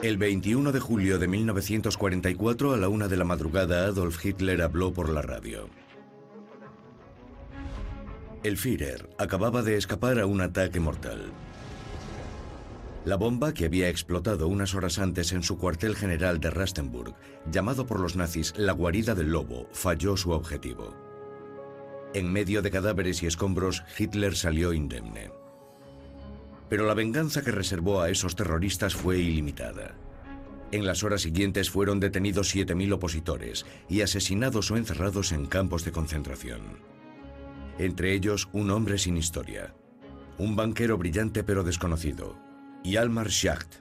El 21 de julio de 1944 a la una de la madrugada Adolf Hitler habló por la radio. El Führer acababa de escapar a un ataque mortal. La bomba que había explotado unas horas antes en su cuartel general de Rastenburg, llamado por los nazis la guarida del lobo, falló su objetivo. En medio de cadáveres y escombros, Hitler salió indemne. Pero la venganza que reservó a esos terroristas fue ilimitada. En las horas siguientes fueron detenidos 7.000 opositores y asesinados o encerrados en campos de concentración. Entre ellos un hombre sin historia, un banquero brillante pero desconocido, Yalmar Schacht.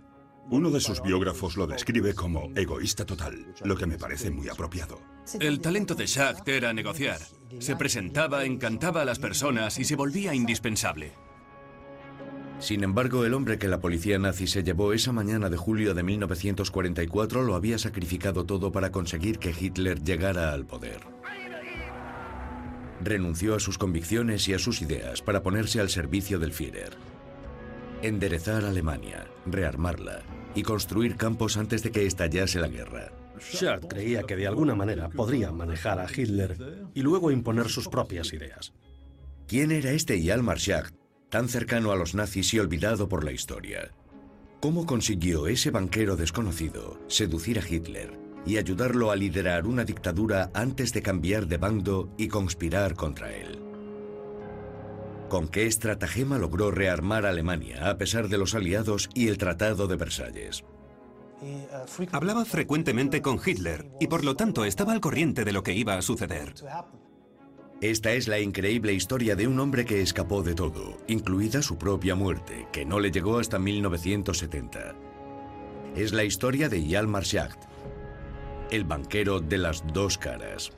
Uno de sus biógrafos lo describe como egoísta total, lo que me parece muy apropiado. El talento de Schacht era negociar. Se presentaba, encantaba a las personas y se volvía indispensable. Sin embargo, el hombre que la policía nazi se llevó esa mañana de julio de 1944 lo había sacrificado todo para conseguir que Hitler llegara al poder. Renunció a sus convicciones y a sus ideas para ponerse al servicio del Führer. Enderezar Alemania, rearmarla y construir campos antes de que estallase la guerra. Schacht creía que de alguna manera podría manejar a Hitler y luego imponer sus propias ideas. ¿Quién era este Hjalmar Schacht, tan cercano a los nazis y olvidado por la historia? ¿Cómo consiguió ese banquero desconocido seducir a Hitler y ayudarlo a liderar una dictadura antes de cambiar de bando y conspirar contra él? ¿Con qué estratagema logró rearmar Alemania a pesar de los aliados y el Tratado de Versalles? Hablaba frecuentemente con Hitler y por lo tanto estaba al corriente de lo que iba a suceder. Esta es la increíble historia de un hombre que escapó de todo, incluida su propia muerte, que no le llegó hasta 1970. Es la historia de Hjalmar Schacht, el banquero de las dos caras.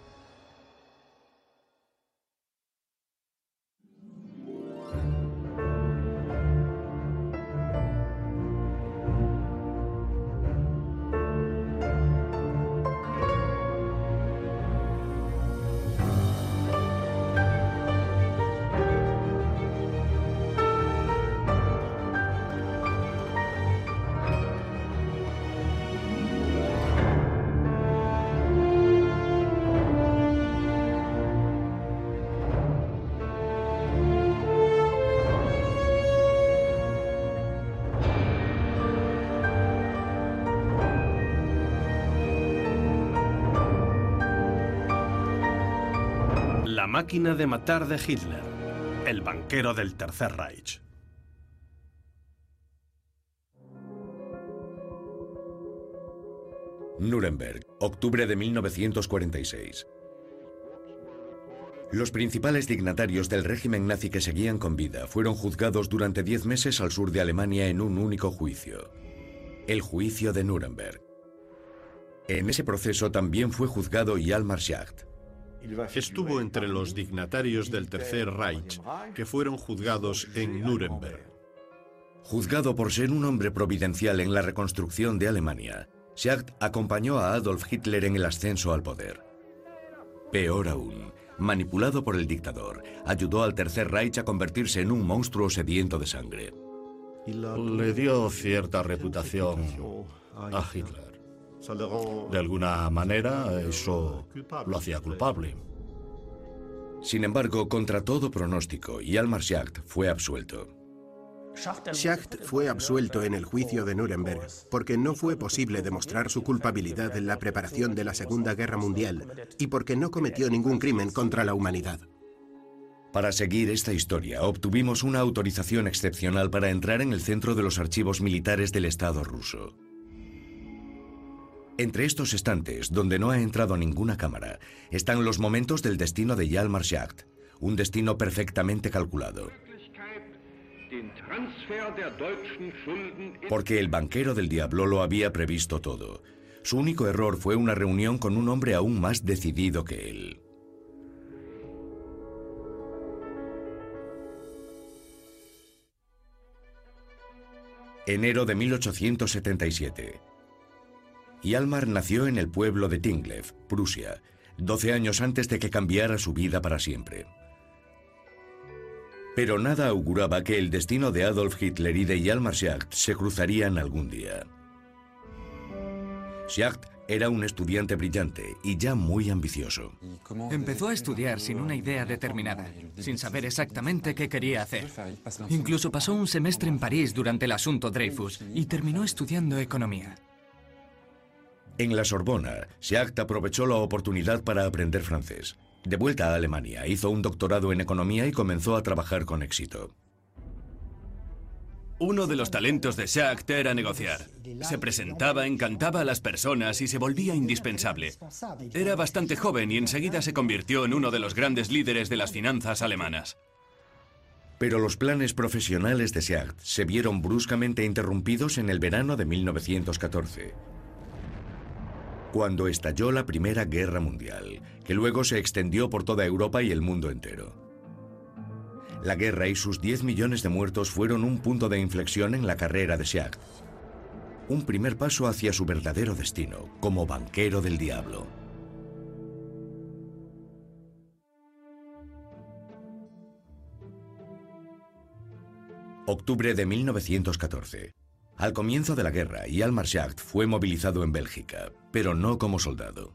Máquina de matar de Hitler, el banquero del Tercer Reich. Nuremberg, octubre de 1946. Los principales dignatarios del régimen nazi que seguían con vida fueron juzgados durante diez meses al sur de Alemania en un único juicio. El juicio de Nuremberg. En ese proceso también fue juzgado Hjalmar Schacht. Estuvo entre los dignatarios del Tercer Reich que fueron juzgados en Nuremberg. Juzgado por ser un hombre providencial en la reconstrucción de Alemania, Schacht acompañó a Adolf Hitler en el ascenso al poder. Peor aún, manipulado por el dictador, ayudó al Tercer Reich a convertirse en un monstruo sediento de sangre. Le dio cierta reputación a Hitler. De alguna manera, eso lo hacía culpable. Sin embargo, contra todo pronóstico, Hjalmar Schacht fue absuelto. Schacht fue absuelto en el juicio de Nuremberg porque no fue posible demostrar su culpabilidad en la preparación de la Segunda Guerra Mundial y porque no cometió ningún crimen contra la humanidad. Para seguir esta historia, obtuvimos una autorización excepcional para entrar en el centro de los archivos militares del Estado ruso. Entre estos estantes, donde no ha entrado ninguna cámara, están los momentos del destino de Hjalmar Schacht, un destino perfectamente calculado. Porque el banquero del diablo lo había previsto todo. Su único error fue una reunión con un hombre aún más decidido que él. Enero de 1877. Hjalmar nació en el pueblo de Tinglev, Prusia, 12 años antes de que cambiara su vida para siempre. Pero nada auguraba que el destino de Adolf Hitler y de Hjalmar Schacht se cruzarían algún día. Schacht era un estudiante brillante y ya muy ambicioso. Empezó a estudiar sin una idea determinada, sin saber exactamente qué quería hacer. Incluso pasó un semestre en París durante el asunto Dreyfus y terminó estudiando economía. En la Sorbona, Schacht aprovechó la oportunidad para aprender francés. De vuelta a Alemania, hizo un doctorado en economía y comenzó a trabajar con éxito. Uno de los talentos de Schacht era negociar. Se presentaba, encantaba a las personas y se volvía indispensable. Era bastante joven y enseguida se convirtió en uno de los grandes líderes de las finanzas alemanas. Pero los planes profesionales de Schacht se vieron bruscamente interrumpidos en el verano de 1914, cuando estalló la Primera Guerra Mundial, que luego se extendió por toda Europa y el mundo entero. La guerra y sus 10 millones de muertos fueron un punto de inflexión en la carrera de Schacht. Un primer paso hacia su verdadero destino, como banquero del diablo. Octubre de 1914. Al comienzo de la guerra, Hjalmar Schacht fue movilizado en Bélgica, pero no como soldado.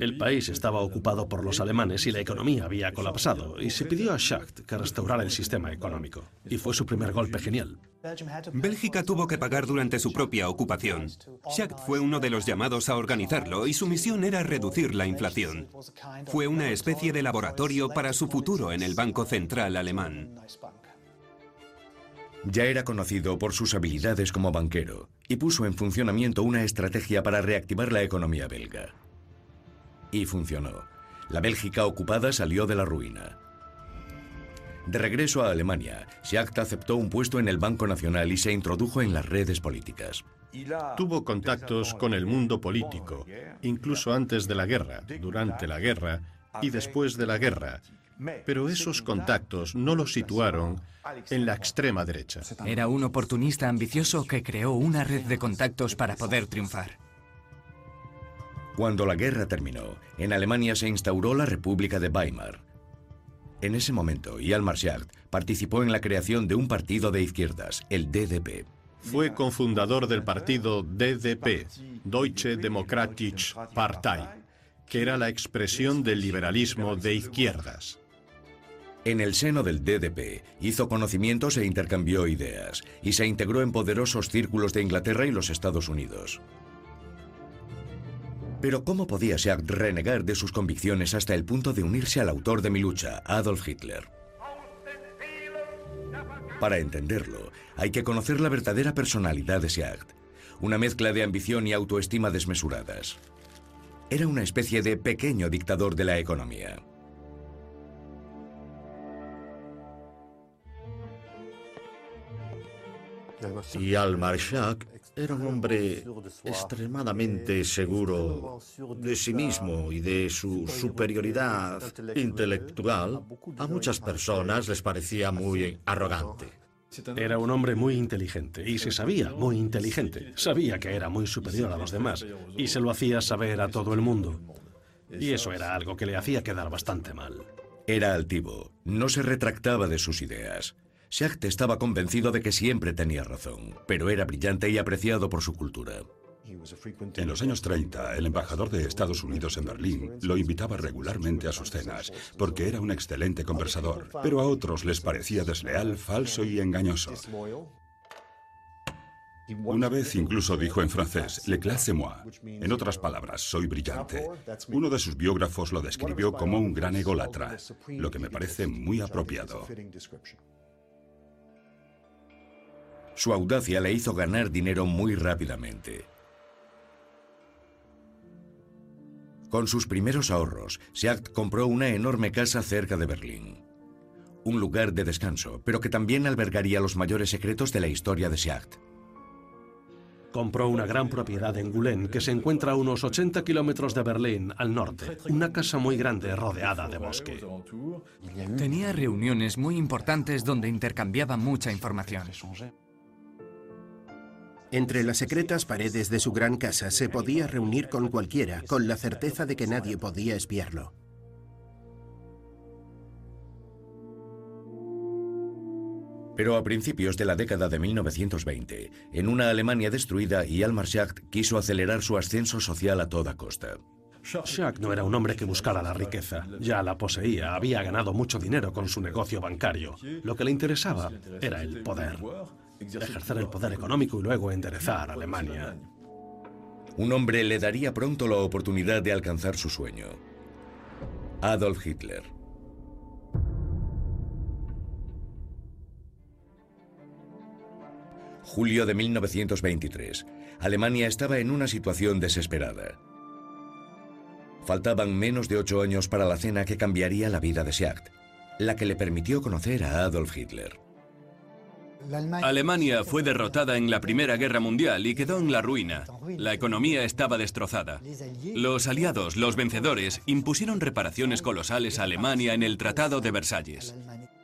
El país estaba ocupado por los alemanes y la economía había colapsado, y se pidió a Schacht que restaurara el sistema económico. Y fue su primer golpe genial. Bélgica tuvo que pagar durante su propia ocupación. Schacht fue uno de los llamados a organizarlo y su misión era reducir la inflación. Fue una especie de laboratorio para su futuro en el Banco Central alemán. Ya era conocido por sus habilidades como banquero y puso en funcionamiento una estrategia para reactivar la economía belga. Y funcionó. La Bélgica ocupada salió de la ruina. De regreso a Alemania, Schacht aceptó un puesto en el Banco Nacional y se introdujo en las redes políticas. Tuvo contactos con el mundo político, incluso antes de la guerra, durante la guerra y después de la guerra, pero esos contactos no lo situaron en la extrema derecha. Era un oportunista ambicioso que creó una red de contactos para poder triunfar. Cuando la guerra terminó, en Alemania se instauró la República de Weimar. En ese momento, Hjalmar Schacht participó en la creación de un partido de izquierdas, el DDP. Fue cofundador del partido DDP, Deutsche Demokratische Partei, que era la expresión del liberalismo de izquierdas. En el seno del DDP hizo conocimientos e intercambió ideas, y se integró en poderosos círculos de Inglaterra y los Estados Unidos. Pero ¿cómo podía Schacht renegar de sus convicciones hasta el punto de unirse al autor de mi lucha, Adolf Hitler? Para entenderlo, hay que conocer la verdadera personalidad de Schacht, una mezcla de ambición y autoestima desmesuradas. Era una especie de pequeño dictador de la economía. Y Almar Schacht era un hombre extremadamente seguro de sí mismo y de su superioridad intelectual. A muchas personas les parecía muy arrogante. Era un hombre muy inteligente y se sabía muy inteligente. Sabía que era muy superior a los demás y se lo hacía saber a todo el mundo. Y eso era algo que le hacía quedar bastante mal. Era altivo, no se retractaba de sus ideas. Schacht estaba convencido de que siempre tenía razón, pero era brillante y apreciado por su cultura. En los años 30, el embajador de Estados Unidos en Berlín lo invitaba regularmente a sus cenas, porque era un excelente conversador, pero a otros les parecía desleal, falso y engañoso. Una vez incluso dijo en francés, Le classe moi. En otras palabras, soy brillante. Uno de sus biógrafos lo describió como un gran ególatra, lo que me parece muy apropiado. Su audacia le hizo ganar dinero muy rápidamente. Con sus primeros ahorros, Schacht compró una enorme casa cerca de Berlín. Un lugar de descanso, pero que también albergaría los mayores secretos de la historia de Schacht. Compró una gran propiedad en Gulen, que se encuentra a unos 80 kilómetros de Berlín, al norte. Una casa muy grande rodeada de bosque. Tenía reuniones muy importantes donde intercambiaba mucha información. Entre las secretas paredes de su gran casa se podía reunir con cualquiera, con la certeza de que nadie podía espiarlo. Pero a principios de la década de 1920, en una Alemania destruida, Hjalmar Schacht quiso acelerar su ascenso social a toda costa. Schacht no era un hombre que buscara la riqueza, ya la poseía, había ganado mucho dinero con su negocio bancario. Lo que le interesaba era el poder, ejercer el poder económico y luego enderezar Alemania. Un hombre le daría pronto la oportunidad de alcanzar su sueño. Adolf Hitler. Julio de 1923. Alemania estaba en una situación desesperada. Faltaban menos de ocho años para la cena que cambiaría la vida de Schacht, la que le permitió conocer a Adolf Hitler. Alemania fue derrotada en la Primera Guerra Mundial y quedó en la ruina. La economía estaba destrozada. Los aliados, los vencedores, impusieron reparaciones colosales a Alemania en el Tratado de Versalles.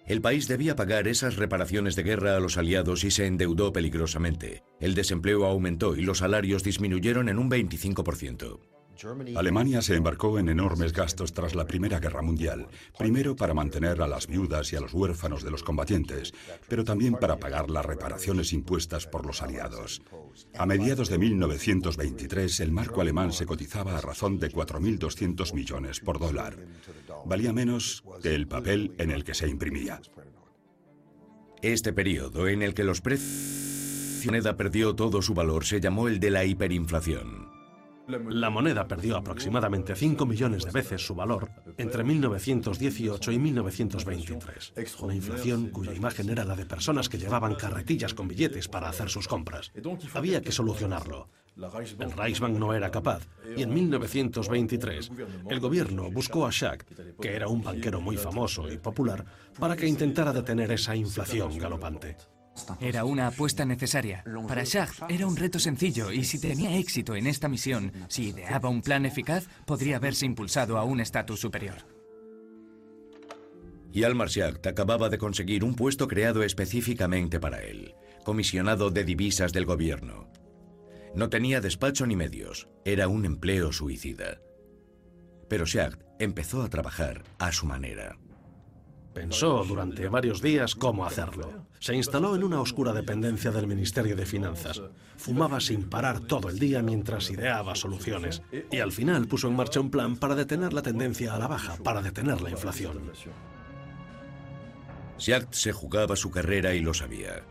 El país debía pagar esas reparaciones de guerra a los aliados y se endeudó peligrosamente. El desempleo aumentó y los salarios disminuyeron en un 25%. Alemania se embarcó en enormes gastos tras la Primera Guerra Mundial, primero para mantener a las viudas y a los huérfanos de los combatientes, pero también para pagar las reparaciones impuestas por los aliados. A mediados de 1923, el marco alemán se cotizaba a razón de 4.200 millones por dólar. Valía menos que el papel en el que se imprimía. Este periodo en el que los precios moneda perdió todo su valor se llamó el de la hiperinflación. La moneda perdió aproximadamente 5 millones de veces su valor entre 1918 y 1923. Una inflación cuya imagen era la de personas que llevaban carretillas con billetes para hacer sus compras. Había que solucionarlo. El Reichsbank no era capaz y en 1923 el gobierno buscó a Schacht, que era un banquero muy famoso y popular, para que intentara detener esa inflación galopante. Era una apuesta necesaria. Para Schacht era un reto sencillo y si tenía éxito en esta misión, si ideaba un plan eficaz, podría haberse impulsado a un estatus superior. Y Almar Schacht acababa de conseguir un puesto creado específicamente para él, comisionado de divisas del gobierno. No tenía despacho ni medios, era un empleo suicida. Pero Schacht empezó a trabajar a su manera. Pensó durante varios días cómo hacerlo. Se instaló en una oscura dependencia del Ministerio de Finanzas. Fumaba sin parar todo el día mientras ideaba soluciones. Y al final puso en marcha un plan para detener la tendencia a la baja, para detener la inflación. Schacht se jugaba su carrera y lo sabía.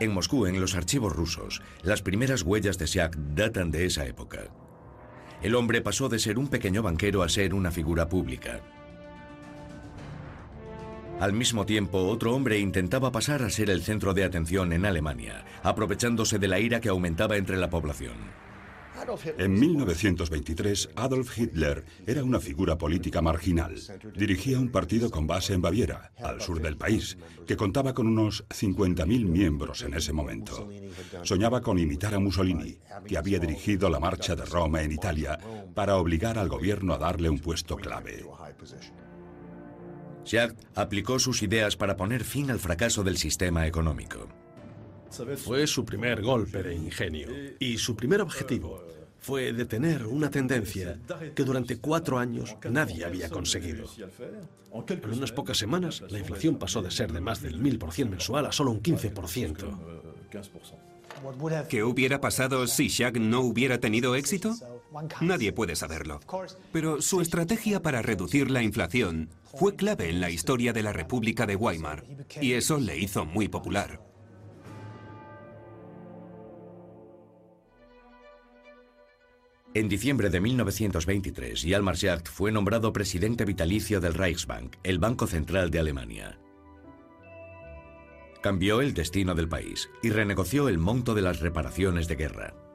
En Moscú, en los archivos rusos, las primeras huellas de Schacht datan de esa época. El hombre pasó de ser un pequeño banquero a ser una figura pública. Al mismo tiempo, otro hombre intentaba pasar a ser el centro de atención en Alemania, aprovechándose de la ira que aumentaba entre la población. En 1923, Adolf Hitler era una figura política marginal. Dirigía un partido con base en Baviera, al sur del país, que contaba con unos 50.000 miembros en ese momento. Soñaba con imitar a Mussolini, que había dirigido la marcha de Roma en Italia para obligar al gobierno a darle un puesto clave. Schacht aplicó sus ideas para poner fin al fracaso del sistema económico. Fue su primer golpe de ingenio y su primer objetivo fue detener una tendencia que durante cuatro años nadie había conseguido. En unas pocas semanas, la inflación pasó de ser de más del 1000% mensual a solo un 15%. ¿Qué hubiera pasado si Schacht no hubiera tenido éxito? Nadie puede saberlo. Pero su estrategia para reducir la inflación fue clave en la historia de la República de Weimar, y eso le hizo muy popular. En diciembre de 1923, Hjalmar Schacht fue nombrado presidente vitalicio del Reichsbank, el Banco Central de Alemania. Cambió el destino del país y renegoció el monto de las reparaciones de guerra.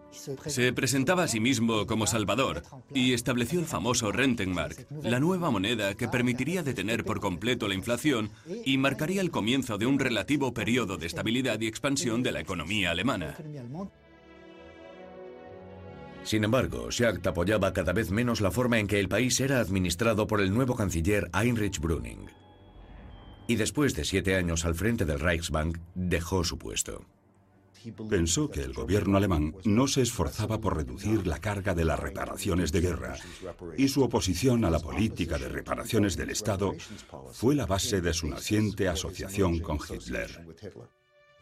Se presentaba a sí mismo como Salvador y estableció el famoso Rentenmark, la nueva moneda que permitiría detener por completo la inflación y marcaría el comienzo de un relativo periodo de estabilidad y expansión de la economía alemana. Sin embargo, Schacht apoyaba cada vez menos la forma en que el país era administrado por el nuevo canciller Heinrich Brüning. Y después de siete años al frente del Reichsbank, dejó su puesto. Pensó que el gobierno alemán no se esforzaba por reducir la carga de las reparaciones de guerra y su oposición a la política de reparaciones del Estado fue la base de su naciente asociación con Hitler.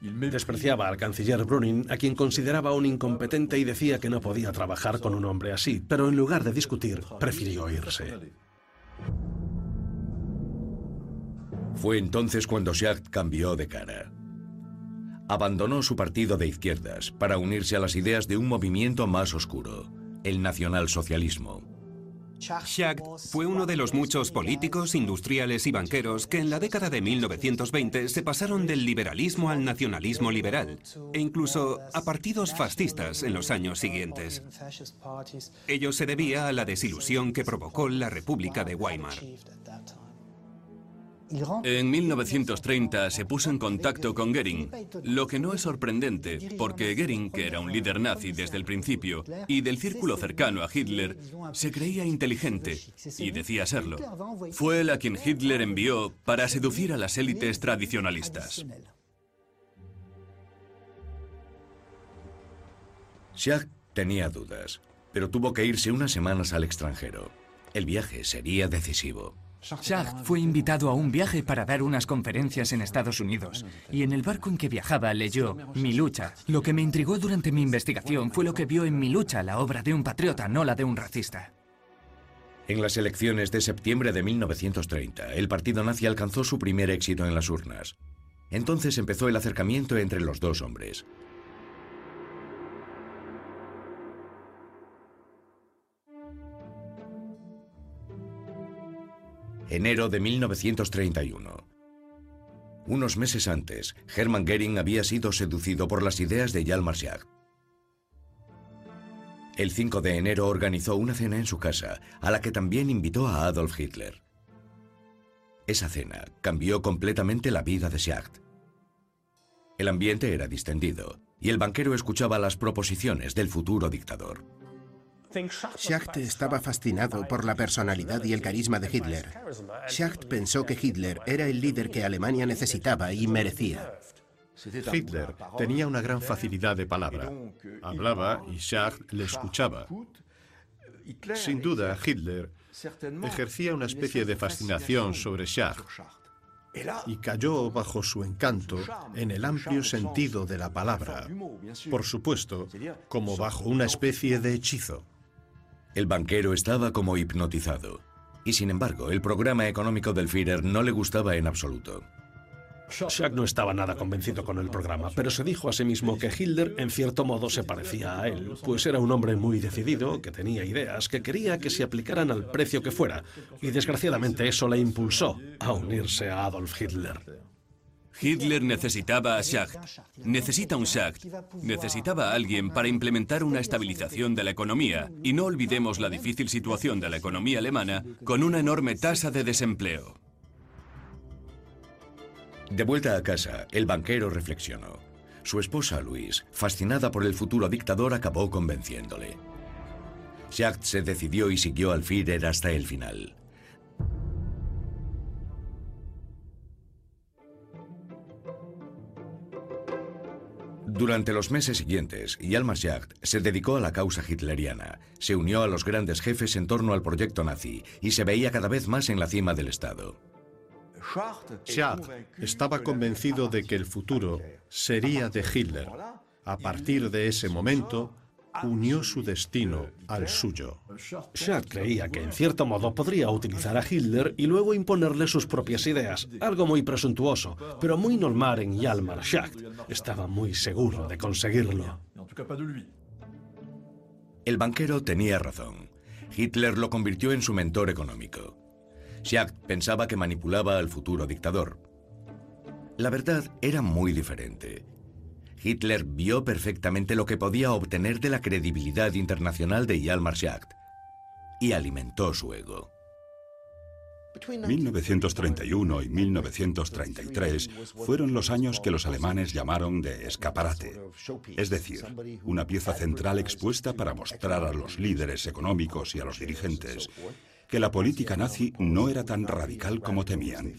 Despreciaba al canciller Brüning, a quien consideraba un incompetente y decía que no podía trabajar con un hombre así, pero en lugar de discutir, prefirió irse. Fue entonces cuando Schacht cambió de cara. Abandonó su partido de izquierdas para unirse a las ideas de un movimiento más oscuro, el nacionalsocialismo. Schacht fue uno de los muchos políticos, industriales y banqueros que en la década de 1920 se pasaron del liberalismo al nacionalismo liberal e incluso a partidos fascistas en los años siguientes. Ello se debía a la desilusión que provocó la República de Weimar. En 1930 se puso en contacto con Goering, lo que no es sorprendente, porque Goering, que era un líder nazi desde el principio y del círculo cercano a Hitler, se creía inteligente y decía serlo. Fue él a quien Hitler envió para seducir a las élites tradicionalistas. Schacht tenía dudas, pero tuvo que irse unas semanas al extranjero. El viaje sería decisivo. Schacht fue invitado a un viaje para dar unas conferencias en Estados Unidos y en el barco en que viajaba leyó Mi lucha. Lo que me intrigó durante mi investigación fue lo que vio en Mi lucha, la obra de un patriota, no la de un racista. En las elecciones de septiembre de 1930, el partido nazi alcanzó su primer éxito en las urnas. Entonces empezó el acercamiento entre los dos hombres. Enero de 1931. Unos meses antes, Hermann Goering había sido seducido por las ideas de Hjalmar Schacht. El 5 de enero organizó una cena en su casa, a la que también invitó a Adolf Hitler. Esa cena cambió completamente la vida de Schacht. El ambiente era distendido, y el banquero escuchaba las proposiciones del futuro dictador. Schacht estaba fascinado por la personalidad y el carisma de Hitler. Schacht pensó que Hitler era el líder que Alemania necesitaba y merecía. Hitler tenía una gran facilidad de palabra. Hablaba y Schacht le escuchaba. Sin duda, Hitler ejercía una especie de fascinación sobre Schacht y cayó bajo su encanto en el amplio sentido de la palabra, por supuesto, como bajo una especie de hechizo. El banquero estaba como hipnotizado, y sin embargo el programa económico del Führer no le gustaba en absoluto. Schacht no estaba nada convencido con el programa, pero se dijo a sí mismo que Hitler en cierto modo se parecía a él, pues era un hombre muy decidido, que tenía ideas, que quería que se aplicaran al precio que fuera, y desgraciadamente eso le impulsó a unirse a Adolf Hitler. Hitler necesitaba a Schacht. Necesita un Schacht. Necesitaba a alguien para implementar una estabilización de la economía. Y no olvidemos la difícil situación de la economía alemana con una enorme tasa de desempleo. De vuelta a casa, el banquero reflexionó. Su esposa, Luis, fascinada por el futuro dictador, acabó convenciéndole. Schacht se decidió y siguió al Führer hasta el final. Durante los meses siguientes, Hjalmar Schacht se dedicó a la causa hitleriana, se unió a los grandes jefes en torno al proyecto nazi y se veía cada vez más en la cima del Estado. Schacht estaba convencido de que el futuro sería de Hitler. A partir de ese momento, unió su destino al suyo. Schacht creía que en cierto modo podría utilizar a Hitler y luego imponerle sus propias ideas, algo muy presuntuoso, pero muy normal en Hjalmar Schacht. Estaba muy seguro de conseguirlo. El banquero tenía razón. Hitler lo convirtió en su mentor económico. Schacht pensaba que manipulaba al futuro dictador. La verdad era muy diferente. Hitler vio perfectamente lo que podía obtener de la credibilidad internacional de Hjalmar y alimentó su ego. 1931 y 1933 fueron los años que los alemanes llamaron de escaparate, es decir, una pieza central expuesta para mostrar a los líderes económicos y a los dirigentes que la política nazi no era tan radical como temían.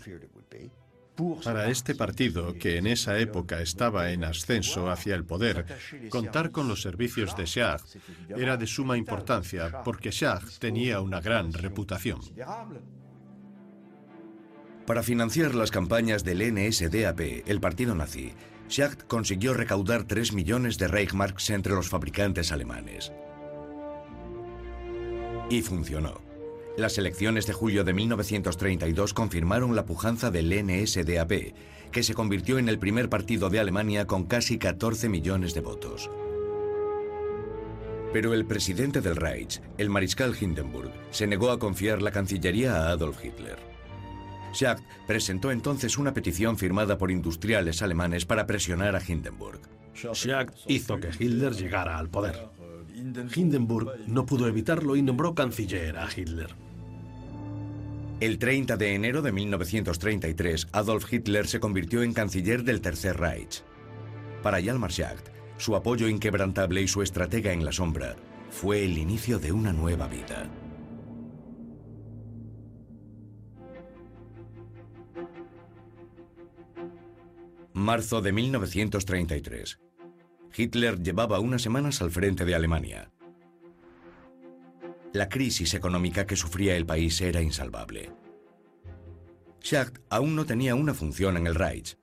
Para este partido, que en esa época estaba en ascenso hacia el poder, contar con los servicios de Schacht era de suma importancia porque Schacht tenía una gran reputación. Para financiar las campañas del NSDAP, el partido nazi, Schacht consiguió recaudar 3 millones de Reichsmarks entre los fabricantes alemanes. Y funcionó. Las elecciones de julio de 1932 confirmaron la pujanza del NSDAP, que se convirtió en el primer partido de Alemania con casi 14 millones de votos. Pero el presidente del Reich, el mariscal Hindenburg, se negó a confiar la Cancillería a Adolf Hitler. Schacht presentó entonces una petición firmada por industriales alemanes para presionar a Hindenburg. Schacht hizo que Hitler llegara al poder. Hindenburg no pudo evitarlo y nombró canciller a Hitler. El 30 de enero de 1933, Adolf Hitler se convirtió en canciller del Tercer Reich. Para Hjalmar Schacht, su apoyo inquebrantable y su estratega en la sombra fue el inicio de una nueva vida. Marzo de 1933. Hitler llevaba unas semanas al frente de Alemania. La crisis económica que sufría el país era insalvable. Schacht aún no tenía una función en el Reich.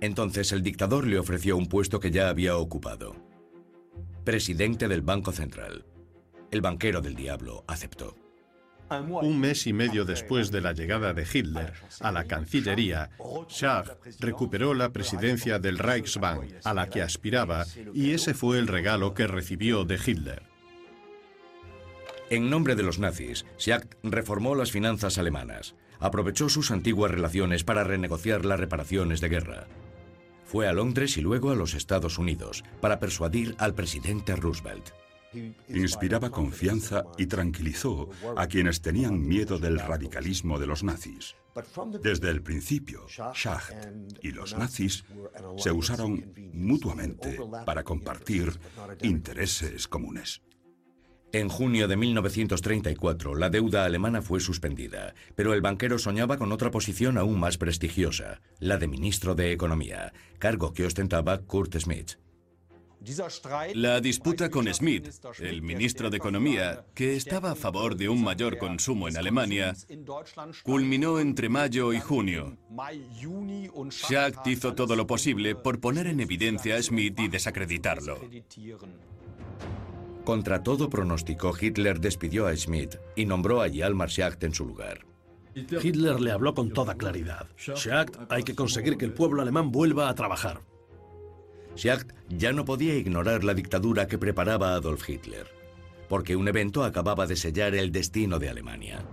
Entonces el dictador le ofreció un puesto que ya había ocupado. Presidente del Banco Central. El banquero del diablo aceptó. Un mes y medio después de la llegada de Hitler a la Cancillería, Schacht recuperó la presidencia del Reichsbank, a la que aspiraba, y ese fue el regalo que recibió de Hitler. En nombre de los nazis, Schacht reformó las finanzas alemanas, aprovechó sus antiguas relaciones para renegociar las reparaciones de guerra. Fue a Londres y luego a los Estados Unidos para persuadir al presidente Roosevelt. Inspiraba confianza y tranquilizó a quienes tenían miedo del radicalismo de los nazis. Desde el principio, Schacht y los nazis se usaron mutuamente para compartir intereses comunes. En junio de 1934, la deuda alemana fue suspendida, pero el banquero soñaba con otra posición aún más prestigiosa, la de ministro de Economía, cargo que ostentaba Kurt Schmidt. La disputa con Schmidt, el ministro de Economía, que estaba a favor de un mayor consumo en Alemania, culminó entre mayo y junio. Schacht hizo todo lo posible por poner en evidencia a Schmidt y desacreditarlo. Contra todo pronóstico, Hitler despidió a Schmidt y nombró a Hjalmar Schacht en su lugar. Hitler le habló con toda claridad. Schacht, hay que conseguir que el pueblo alemán vuelva a trabajar. Schacht ya no podía ignorar la dictadura que preparaba Adolf Hitler, porque un evento acababa de sellar el destino de Alemania.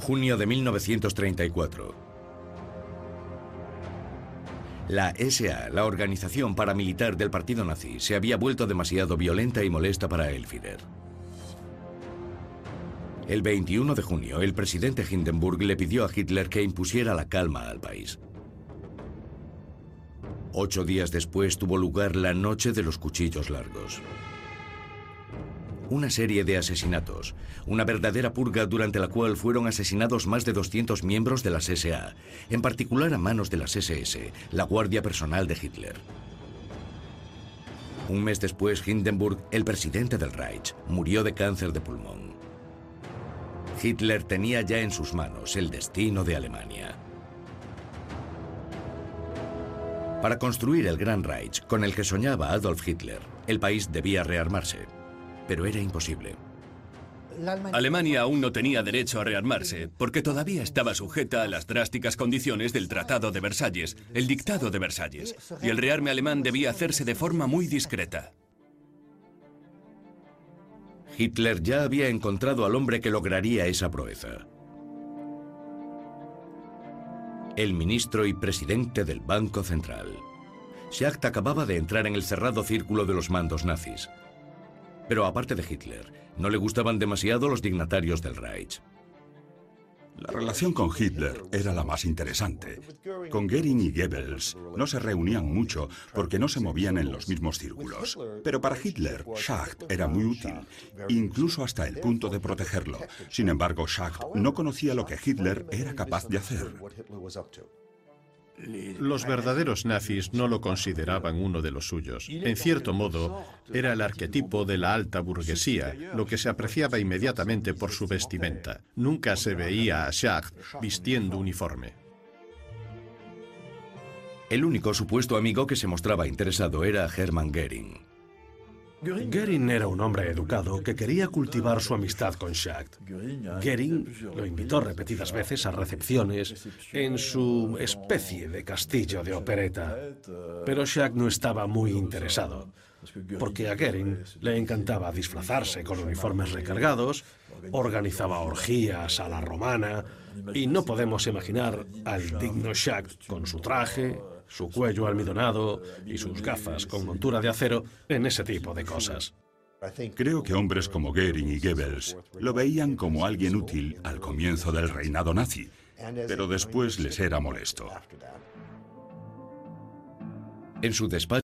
Junio de 1934. La SA, la organización paramilitar del partido nazi, se había vuelto demasiado violenta y molesta para el el 21 de junio, el presidente Hindenburg le pidió a Hitler que impusiera la calma al país. Ocho días después tuvo lugar la Noche de los Cuchillos Largos. Una serie de asesinatos, una verdadera purga durante la cual fueron asesinados más de 200 miembros de las SA, en particular a manos de las SS, la guardia personal de Hitler. Un mes después, Hindenburg, el presidente del Reich, murió de cáncer de pulmón. Hitler tenía ya en sus manos el destino de Alemania. Para construir el Gran Reich, con el que soñaba Adolf Hitler, el país debía rearmarse pero era imposible. Alemania aún no tenía derecho a rearmarse, porque todavía estaba sujeta a las drásticas condiciones del Tratado de Versalles, el Dictado de Versalles, y el rearme alemán debía hacerse de forma muy discreta. Hitler ya había encontrado al hombre que lograría esa proeza. El ministro y presidente del Banco Central. Schacht acababa de entrar en el cerrado círculo de los mandos nazis. Pero aparte de Hitler, no le gustaban demasiado los dignatarios del Reich. La relación con Hitler era la más interesante. Con Goering y Goebbels no se reunían mucho porque no se movían en los mismos círculos. Pero para Hitler, Schacht era muy útil, incluso hasta el punto de protegerlo. Sin embargo, Schacht no conocía lo que Hitler era capaz de hacer. Los verdaderos nazis no lo consideraban uno de los suyos. En cierto modo, era el arquetipo de la alta burguesía, lo que se apreciaba inmediatamente por su vestimenta. Nunca se veía a Schacht vistiendo uniforme. El único supuesto amigo que se mostraba interesado era Hermann Goering. Goering era un hombre educado que quería cultivar su amistad con Schacht. Goering lo invitó repetidas veces a recepciones en su especie de castillo de opereta. Pero Schacht no estaba muy interesado, porque a Goering le encantaba disfrazarse con uniformes recargados, organizaba orgías a la romana, y no podemos imaginar al digno Schacht con su traje, su cuello almidonado y sus gafas con montura de acero en ese tipo de cosas. Creo que hombres como Goering y Goebbels lo veían como alguien útil al comienzo del reinado nazi, pero después les era molesto. En su despacho.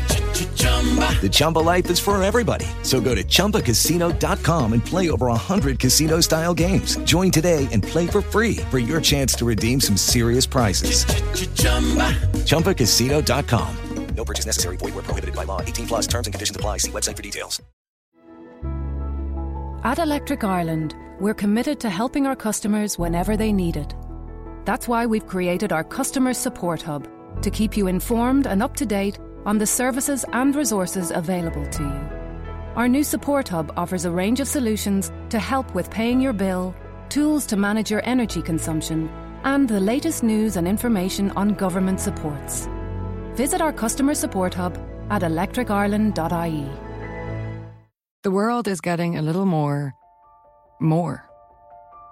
The Chumba life is for everybody. So go to ChumbaCasino.com and play over 100 casino style games. Join today and play for free for your chance to redeem some serious prizes. ChumbaCasino.com. No purchase necessary. Void where prohibited by law. 18 plus terms and conditions apply. See website for details. At Electric Ireland, we're committed to helping our customers whenever they need it. That's why we've created our Customer Support Hub to keep you informed and up to date on the services and resources available to you. Our new Support Hub offers a range of solutions to help with paying your bill, tools to manage your energy consumption, and the latest news and information on government supports. Visit our customer support hub at electricireland.ie. The world is getting a little more. more.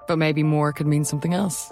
But maybe more could mean something else.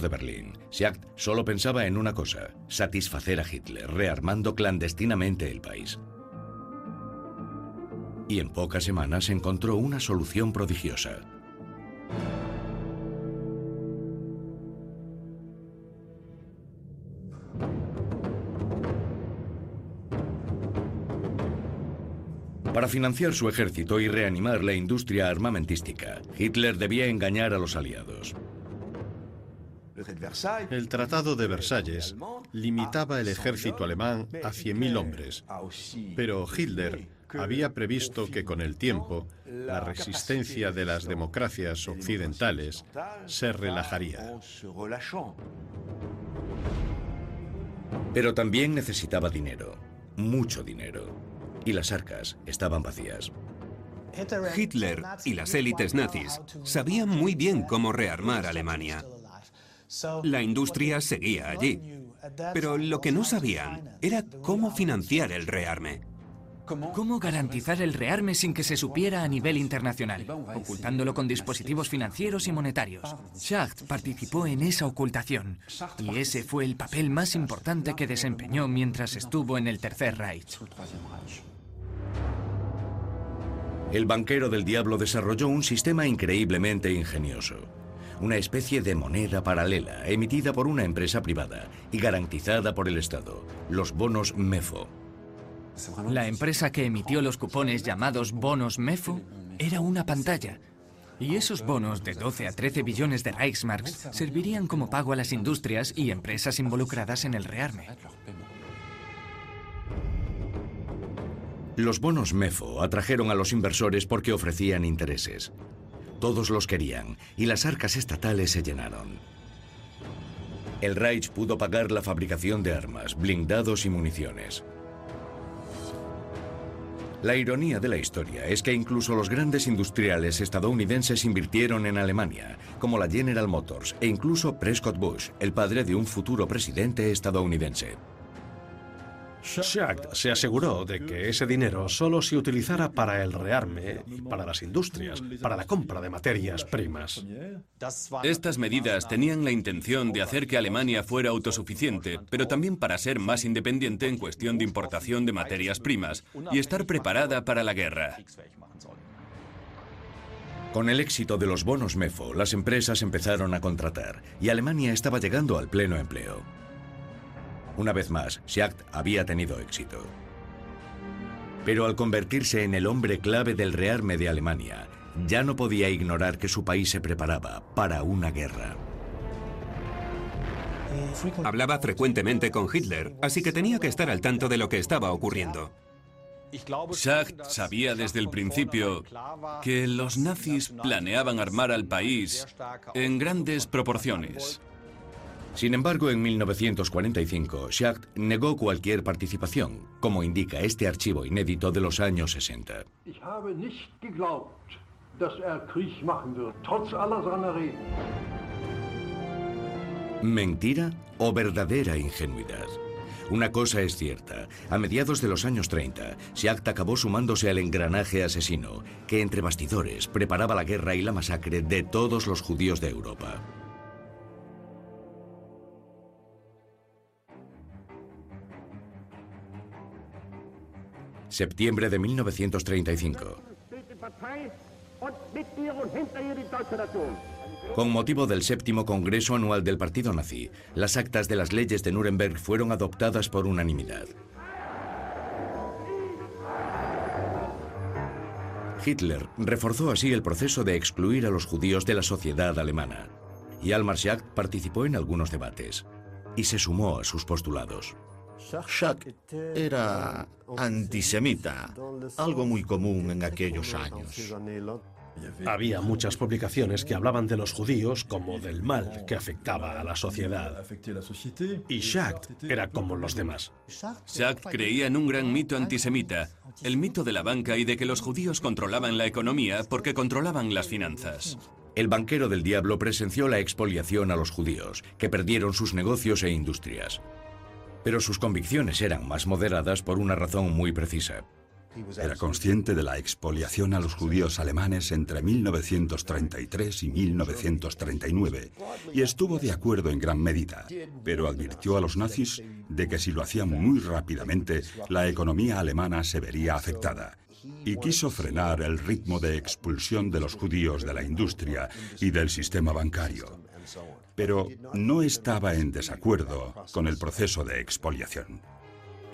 De Berlín, Schacht solo pensaba en una cosa, satisfacer a Hitler, rearmando clandestinamente el país. Y en pocas semanas encontró una solución prodigiosa. Para financiar su ejército y reanimar la industria armamentística, Hitler debía engañar a los aliados. El Tratado de Versalles limitaba el ejército alemán a 100.000 hombres, pero Hitler había previsto que con el tiempo la resistencia de las democracias occidentales se relajaría. Pero también necesitaba dinero, mucho dinero, y las arcas estaban vacías. Hitler y las élites nazis sabían muy bien cómo rearmar Alemania. La industria seguía allí, pero lo que no sabían era cómo financiar el rearme. ¿Cómo garantizar el rearme sin que se supiera a nivel internacional, ocultándolo con dispositivos financieros y monetarios? Schacht participó en esa ocultación y ese fue el papel más importante que desempeñó mientras estuvo en el Tercer Reich. El banquero del diablo desarrolló un sistema increíblemente ingenioso. Una especie de moneda paralela emitida por una empresa privada y garantizada por el Estado, los bonos MEFO. La empresa que emitió los cupones llamados bonos MEFO era una pantalla. Y esos bonos de 12 a 13 billones de Reichsmarks servirían como pago a las industrias y empresas involucradas en el rearme. Los bonos MEFO atrajeron a los inversores porque ofrecían intereses. Todos los querían y las arcas estatales se llenaron. El Reich pudo pagar la fabricación de armas, blindados y municiones. La ironía de la historia es que incluso los grandes industriales estadounidenses invirtieron en Alemania, como la General Motors e incluso Prescott Bush, el padre de un futuro presidente estadounidense. Schacht se aseguró de que ese dinero solo se utilizara para el rearme y para las industrias, para la compra de materias primas. Estas medidas tenían la intención de hacer que Alemania fuera autosuficiente, pero también para ser más independiente en cuestión de importación de materias primas y estar preparada para la guerra. Con el éxito de los bonos MEFO, las empresas empezaron a contratar y Alemania estaba llegando al pleno empleo. Una vez más, Schacht había tenido éxito. Pero al convertirse en el hombre clave del rearme de Alemania, ya no podía ignorar que su país se preparaba para una guerra. Hablaba frecuentemente con Hitler, así que tenía que estar al tanto de lo que estaba ocurriendo. Schacht sabía desde el principio que los nazis planeaban armar al país en grandes proporciones. Sin embargo, en 1945, Schacht negó cualquier participación, como indica este archivo inédito de los años 60. ¿Mentira o verdadera ingenuidad? Una cosa es cierta. A mediados de los años 30, Schacht acabó sumándose al engranaje asesino que entre bastidores preparaba la guerra y la masacre de todos los judíos de Europa. Septiembre de 1935. Con motivo del séptimo Congreso Anual del Partido Nazi, las actas de las leyes de Nuremberg fueron adoptadas por unanimidad. Hitler reforzó así el proceso de excluir a los judíos de la sociedad alemana, y Almar Schacht participó en algunos debates y se sumó a sus postulados. Schacht era antisemita, algo muy común en aquellos años. Había muchas publicaciones que hablaban de los judíos como del mal que afectaba a la sociedad. Y Schacht era como los demás. Schacht creía en un gran mito antisemita, el mito de la banca y de que los judíos controlaban la economía porque controlaban las finanzas. El banquero del diablo presenció la expoliación a los judíos, que perdieron sus negocios e industrias. Pero sus convicciones eran más moderadas por una razón muy precisa. Era consciente de la expoliación a los judíos alemanes entre 1933 y 1939 y estuvo de acuerdo en gran medida, pero advirtió a los nazis de que si lo hacían muy rápidamente, la economía alemana se vería afectada y quiso frenar el ritmo de expulsión de los judíos de la industria y del sistema bancario. Pero no estaba en desacuerdo con el proceso de expoliación.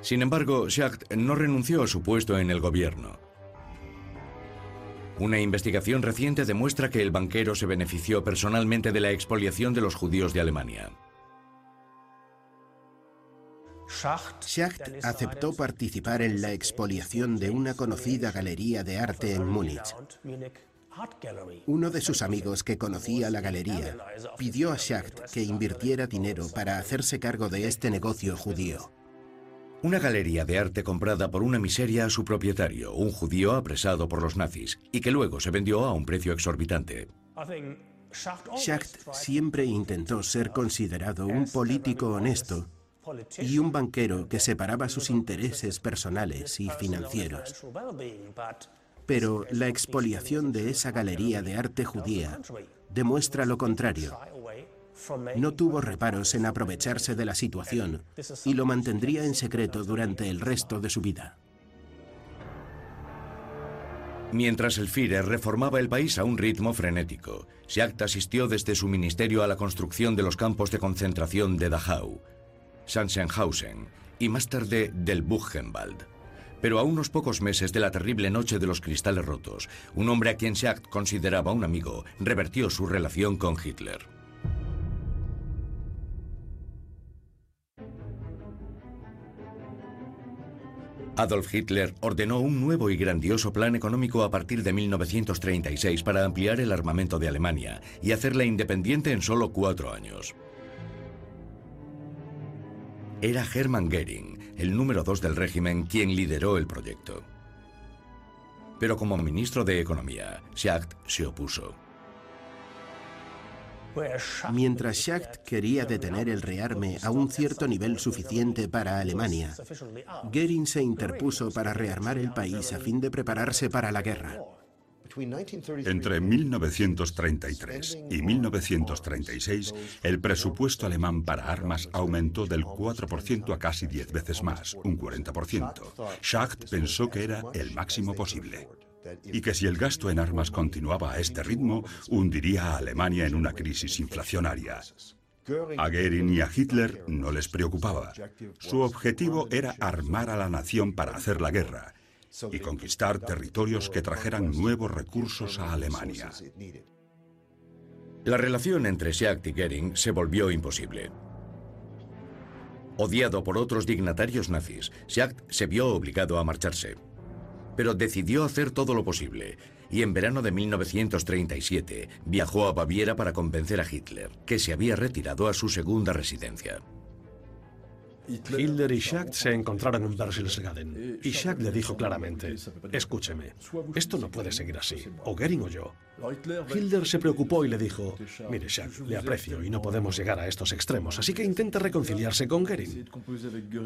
Sin embargo, Schacht no renunció a su puesto en el gobierno. Una investigación reciente demuestra que el banquero se benefició personalmente de la expoliación de los judíos de Alemania. Schacht aceptó participar en la expoliación de una conocida galería de arte en Múnich. Uno de sus amigos que conocía la galería pidió a Schacht que invirtiera dinero para hacerse cargo de este negocio judío. Una galería de arte comprada por una miseria a su propietario, un judío apresado por los nazis, y que luego se vendió a un precio exorbitante. Schacht siempre intentó ser considerado un político honesto y un banquero que separaba sus intereses personales y financieros. Pero la expoliación de esa galería de arte judía demuestra lo contrario. No tuvo reparos en aprovecharse de la situación y lo mantendría en secreto durante el resto de su vida. Mientras el Führer reformaba el país a un ritmo frenético, Schacht asistió desde su ministerio a la construcción de los campos de concentración de Dachau, Sachsenhausen y más tarde del Buchenwald. Pero a unos pocos meses de la terrible noche de los cristales rotos, un hombre a quien Schacht consideraba un amigo revertió su relación con Hitler. Adolf Hitler ordenó un nuevo y grandioso plan económico a partir de 1936 para ampliar el armamento de Alemania y hacerla independiente en solo cuatro años. Era Hermann Göring, el número dos del régimen, quien lideró el proyecto. Pero como ministro de Economía, Schacht se opuso. Mientras Schacht quería detener el rearme a un cierto nivel suficiente para Alemania, Goering se interpuso para rearmar el país a fin de prepararse para la guerra. Entre 1933 y 1936, el presupuesto alemán para armas aumentó del 4% a casi 10 veces más, un 40%. Schacht pensó que era el máximo posible y que si el gasto en armas continuaba a este ritmo, hundiría a Alemania en una crisis inflacionaria. A Goering y a Hitler no les preocupaba. Su objetivo era armar a la nación para hacer la guerra y conquistar territorios que trajeran nuevos recursos a Alemania. La relación entre Schacht y Goering se volvió imposible. Odiado por otros dignatarios nazis, Schacht se vio obligado a marcharse pero decidió hacer todo lo posible y en verano de 1937 viajó a Baviera para convencer a Hitler, que se había retirado a su segunda residencia. Hitler y Schacht se encontraron en Berchtesgaden y Schacht le dijo claramente, escúcheme, esto no puede seguir así, o Goering o yo. Hitler se preocupó y le dijo, mire Schacht, le aprecio y no podemos llegar a estos extremos, así que intenta reconciliarse con Goering.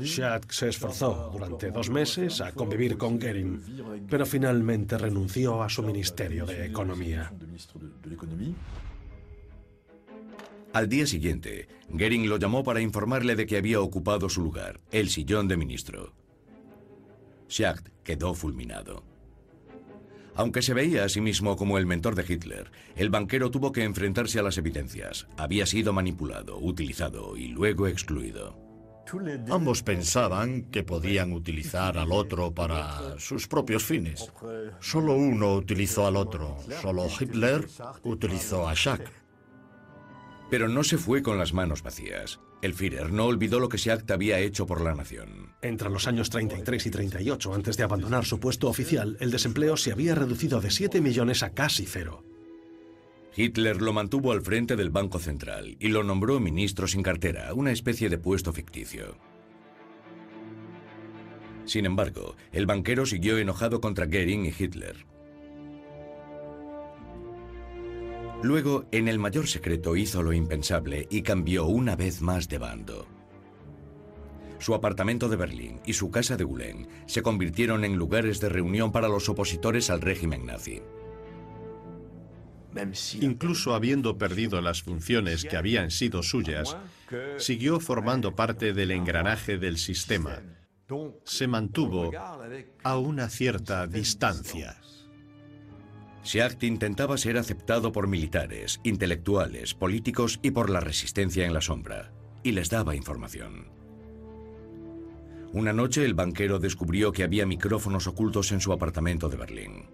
Schacht se esforzó durante dos meses a convivir con Goering, pero finalmente renunció a su Ministerio de Economía. Al día siguiente, Goering lo llamó para informarle de que había ocupado su lugar, el sillón de ministro. Schacht quedó fulminado. Aunque se veía a sí mismo como el mentor de Hitler, el banquero tuvo que enfrentarse a las evidencias. Había sido manipulado, utilizado y luego excluido. Ambos pensaban que podían utilizar al otro para sus propios fines. Solo uno utilizó al otro. Solo Hitler utilizó a Schacht. Pero no se fue con las manos vacías. El Führer no olvidó lo que Schacht había hecho por la nación. Entre los años 33 y 38, antes de abandonar su puesto oficial, el desempleo se había reducido de 7 millones a casi cero. Hitler lo mantuvo al frente del Banco Central y lo nombró ministro sin cartera, una especie de puesto ficticio. Sin embargo, el banquero siguió enojado contra Goering y Hitler. Luego, en el mayor secreto, hizo lo impensable y cambió una vez más de bando. Su apartamento de Berlín y su casa de Gulen se convirtieron en lugares de reunión para los opositores al régimen nazi. Incluso habiendo perdido las funciones que habían sido suyas, siguió formando parte del engranaje del sistema. Se mantuvo a una cierta distancia. Schacht intentaba ser aceptado por militares, intelectuales, políticos y por la resistencia en la sombra, y les daba información. Una noche el banquero descubrió que había micrófonos ocultos en su apartamento de Berlín.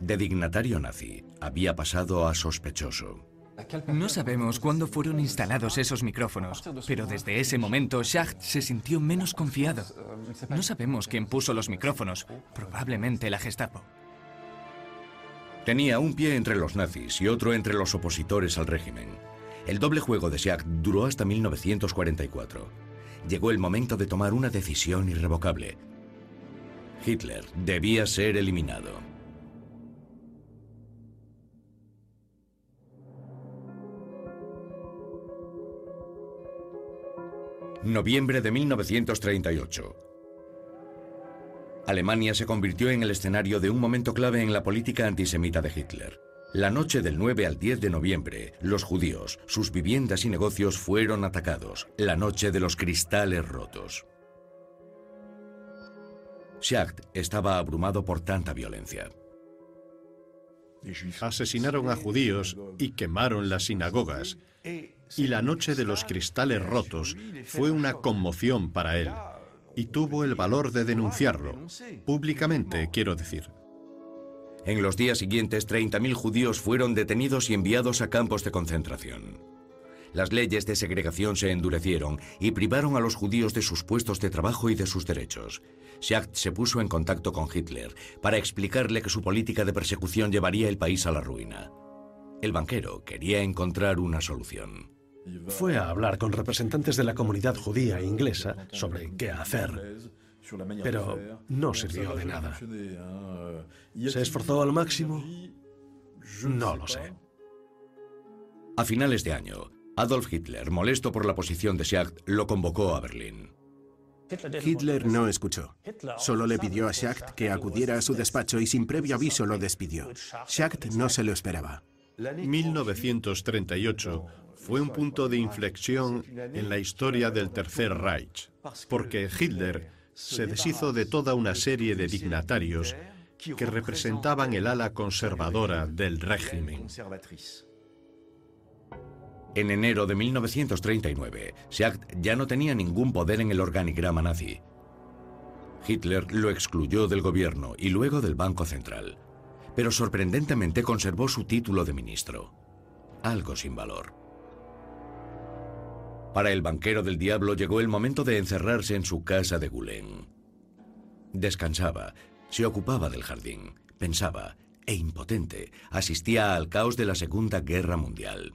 De dignatario nazi había pasado a sospechoso. No sabemos cuándo fueron instalados esos micrófonos, pero desde ese momento Schacht se sintió menos confiado. No sabemos quién puso los micrófonos, probablemente la Gestapo. Tenía un pie entre los nazis y otro entre los opositores al régimen. El doble juego de Schacht duró hasta 1944. Llegó el momento de tomar una decisión irrevocable. Hitler debía ser eliminado. Noviembre de 1938. Alemania se convirtió en el escenario de un momento clave en la política antisemita de Hitler. La noche del 9 al 10 de noviembre, los judíos, sus viviendas y negocios fueron atacados, la noche de los cristales rotos. Schacht estaba abrumado por tanta violencia. Asesinaron a judíos y quemaron las sinagogas. Y la noche de los cristales rotos fue una conmoción para él. Y tuvo el valor de denunciarlo. Públicamente, quiero decir. En los días siguientes, 30.000 judíos fueron detenidos y enviados a campos de concentración. Las leyes de segregación se endurecieron y privaron a los judíos de sus puestos de trabajo y de sus derechos. Schacht se puso en contacto con Hitler para explicarle que su política de persecución llevaría el país a la ruina. El banquero quería encontrar una solución. Fue a hablar con representantes de la comunidad judía e inglesa sobre qué hacer, pero no sirvió de nada. ¿Se esforzó al máximo? No lo sé. A finales de año, Adolf Hitler, molesto por la posición de Schacht, lo convocó a Berlín. Hitler no escuchó. Solo le pidió a Schacht que acudiera a su despacho y sin previo aviso lo despidió. Schacht no se lo esperaba. 1938 fue un punto de inflexión en la historia del Tercer Reich, porque Hitler se deshizo de toda una serie de dignatarios que representaban el ala conservadora del régimen. En enero de 1939, Schacht ya no tenía ningún poder en el organigrama nazi. Hitler lo excluyó del gobierno y luego del Banco Central, pero sorprendentemente conservó su título de ministro, algo sin valor. Para el banquero del diablo llegó el momento de encerrarse en su casa de Gulen. Descansaba, se ocupaba del jardín, pensaba, e impotente, asistía al caos de la Segunda Guerra Mundial.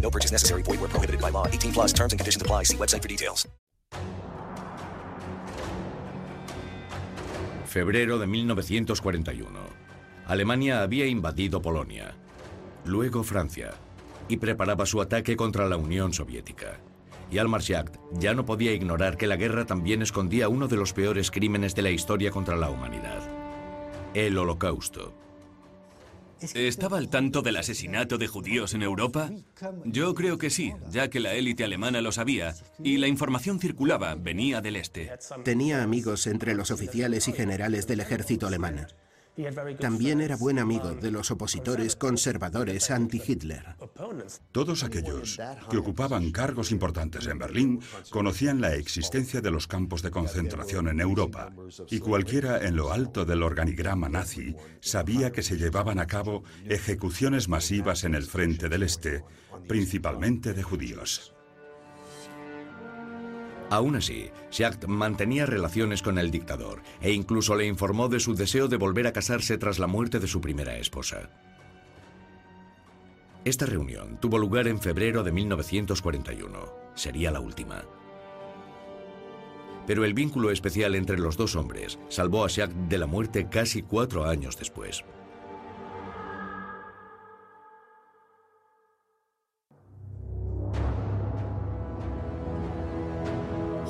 No purchase necessary. Void where prohibited by law. 18 plus terms and conditions apply. See website for details. Febrero de 1941. Alemania había invadido Polonia, luego Francia, y preparaba su ataque contra la Unión Soviética. Y Almar Schacht ya no podía ignorar que la guerra también escondía uno de los peores crímenes de la historia contra la humanidad, el Holocausto. ¿Estaba al tanto del asesinato de judíos en Europa? Yo creo que sí, ya que la élite alemana lo sabía y la información circulaba, venía del este. Tenía amigos entre los oficiales y generales del ejército alemán. También era buen amigo de los opositores conservadores anti-Hitler. Todos aquellos que ocupaban cargos importantes en Berlín conocían la existencia de los campos de concentración en Europa y cualquiera en lo alto del organigrama nazi sabía que se llevaban a cabo ejecuciones masivas en el frente del Este, principalmente de judíos. Aún así, Schacht mantenía relaciones con el dictador e incluso le informó de su deseo de volver a casarse tras la muerte de su primera esposa. Esta reunión tuvo lugar en febrero de 1941. Sería la última. Pero el vínculo especial entre los dos hombres salvó a Schacht de la muerte casi cuatro años después.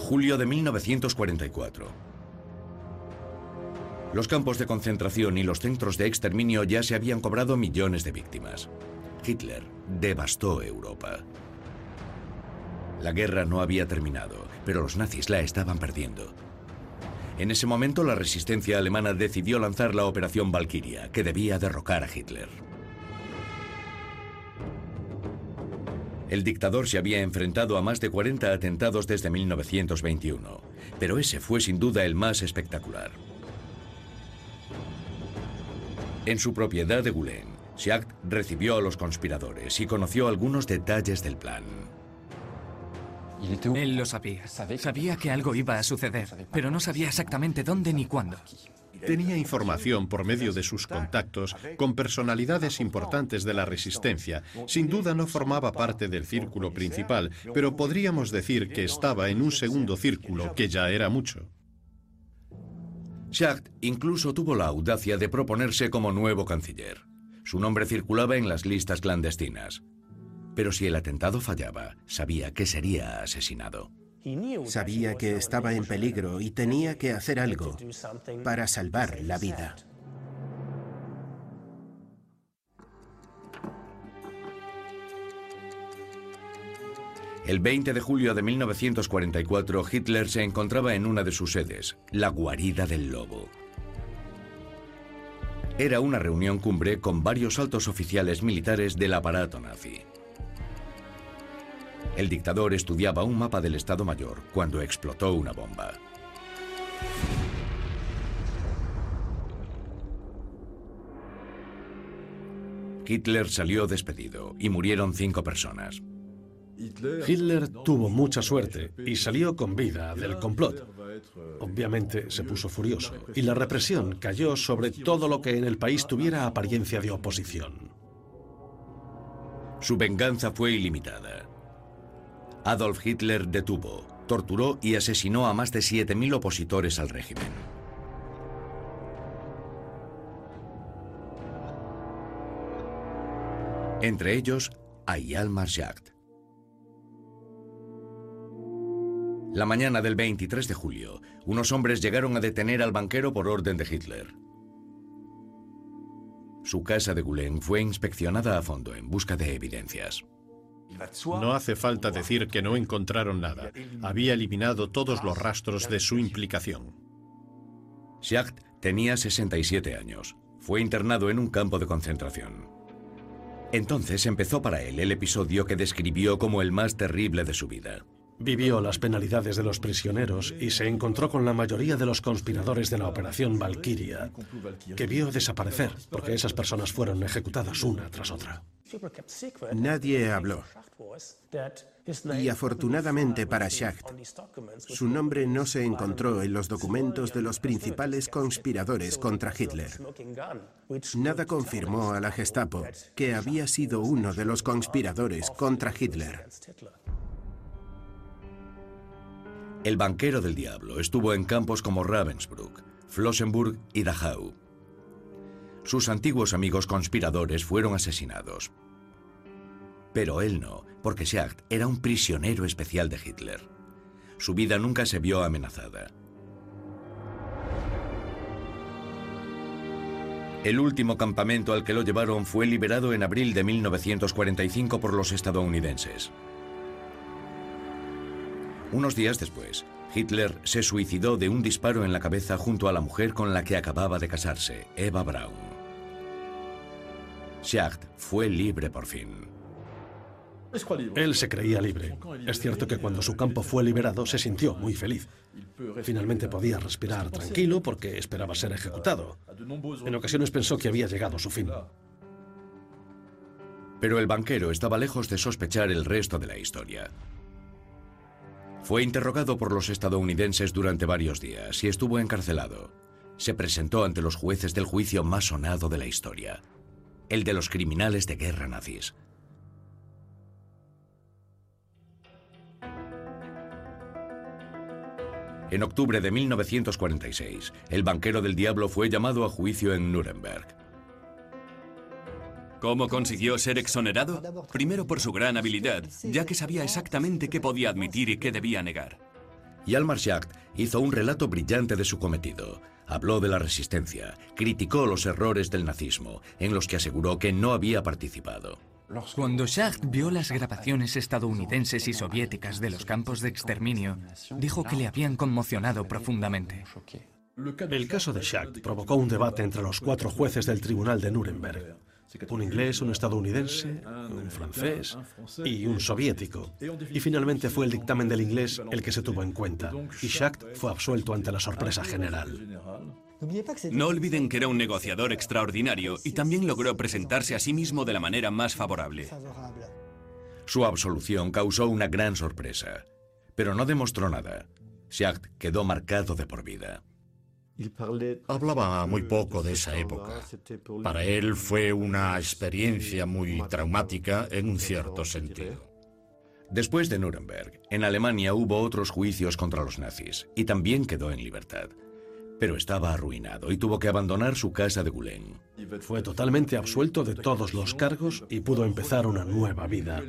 Julio de 1944. Los campos de concentración y los centros de exterminio ya se habían cobrado millones de víctimas. Hitler devastó Europa. La guerra no había terminado, pero los nazis la estaban perdiendo. En ese momento la resistencia alemana decidió lanzar la Operación Valkyria, que debía derrocar a Hitler. El dictador se había enfrentado a más de 40 atentados desde 1921, pero ese fue sin duda el más espectacular. En su propiedad de Gulen, Schacht recibió a los conspiradores y conoció algunos detalles del plan. Él lo sabía. Sabía que algo iba a suceder, pero no sabía exactamente dónde ni cuándo. Tenía información por medio de sus contactos con personalidades importantes de la resistencia. Sin duda no formaba parte del círculo principal, pero podríamos decir que estaba en un segundo círculo, que ya era mucho. Schacht incluso tuvo la audacia de proponerse como nuevo canciller. Su nombre circulaba en las listas clandestinas. Pero si el atentado fallaba, sabía que sería asesinado. Sabía que estaba en peligro y tenía que hacer algo para salvar la vida. El 20 de julio de 1944, Hitler se encontraba en una de sus sedes, la guarida del lobo. Era una reunión cumbre con varios altos oficiales militares del aparato nazi. El dictador estudiaba un mapa del Estado Mayor cuando explotó una bomba. Hitler salió despedido y murieron cinco personas. Hitler tuvo mucha suerte y salió con vida del complot. Obviamente se puso furioso y la represión cayó sobre todo lo que en el país tuviera apariencia de oposición. Su venganza fue ilimitada. Adolf Hitler detuvo, torturó y asesinó a más de 7.000 opositores al régimen. Entre ellos, a Hjalmar Schacht. La mañana del 23 de julio, unos hombres llegaron a detener al banquero por orden de Hitler. Su casa de Gulen fue inspeccionada a fondo en busca de evidencias. No hace falta decir que no encontraron nada. Había eliminado todos los rastros de su implicación. Schacht tenía 67 años. Fue internado en un campo de concentración. Entonces empezó para él el episodio que describió como el más terrible de su vida. Vivió las penalidades de los prisioneros y se encontró con la mayoría de los conspiradores de la Operación Valkyria, que vio desaparecer porque esas personas fueron ejecutadas una tras otra. Nadie habló. Y afortunadamente para Schacht, su nombre no se encontró en los documentos de los principales conspiradores contra Hitler. Nada confirmó a la Gestapo que había sido uno de los conspiradores contra Hitler. El banquero del diablo estuvo en campos como Ravensbrück, Flossenburg y Dachau. Sus antiguos amigos conspiradores fueron asesinados. Pero él no, porque Schacht era un prisionero especial de Hitler. Su vida nunca se vio amenazada. El último campamento al que lo llevaron fue liberado en abril de 1945 por los estadounidenses. Unos días después, Hitler se suicidó de un disparo en la cabeza junto a la mujer con la que acababa de casarse, Eva Braun. Schacht fue libre por fin. Él se creía libre. Es cierto que cuando su campo fue liberado se sintió muy feliz. Finalmente podía respirar tranquilo porque esperaba ser ejecutado. En ocasiones pensó que había llegado su fin. Pero el banquero estaba lejos de sospechar el resto de la historia. Fue interrogado por los estadounidenses durante varios días y estuvo encarcelado. Se presentó ante los jueces del juicio más sonado de la historia, el de los criminales de guerra nazis. En octubre de 1946, el banquero del diablo fue llamado a juicio en Nuremberg. ¿Cómo consiguió ser exonerado? Primero por su gran habilidad, ya que sabía exactamente qué podía admitir y qué debía negar. Yalmar Schacht hizo un relato brillante de su cometido. Habló de la resistencia, criticó los errores del nazismo, en los que aseguró que no había participado. Cuando Schacht vio las grabaciones estadounidenses y soviéticas de los campos de exterminio, dijo que le habían conmocionado profundamente. El caso de Schacht provocó un debate entre los cuatro jueces del Tribunal de Nuremberg. Un inglés, un estadounidense, un francés y un soviético. Y finalmente fue el dictamen del inglés el que se tuvo en cuenta. Y Schacht fue absuelto ante la sorpresa general. No olviden que era un negociador extraordinario y también logró presentarse a sí mismo de la manera más favorable. Su absolución causó una gran sorpresa, pero no demostró nada. Schacht quedó marcado de por vida. Hablaba muy poco de esa época. Para él fue una experiencia muy traumática en un cierto sentido. Después de Nuremberg, en Alemania hubo otros juicios contra los nazis y también quedó en libertad. Pero estaba arruinado y tuvo que abandonar su casa de Gulen. Fue totalmente absuelto de todos los cargos y pudo empezar una nueva vida.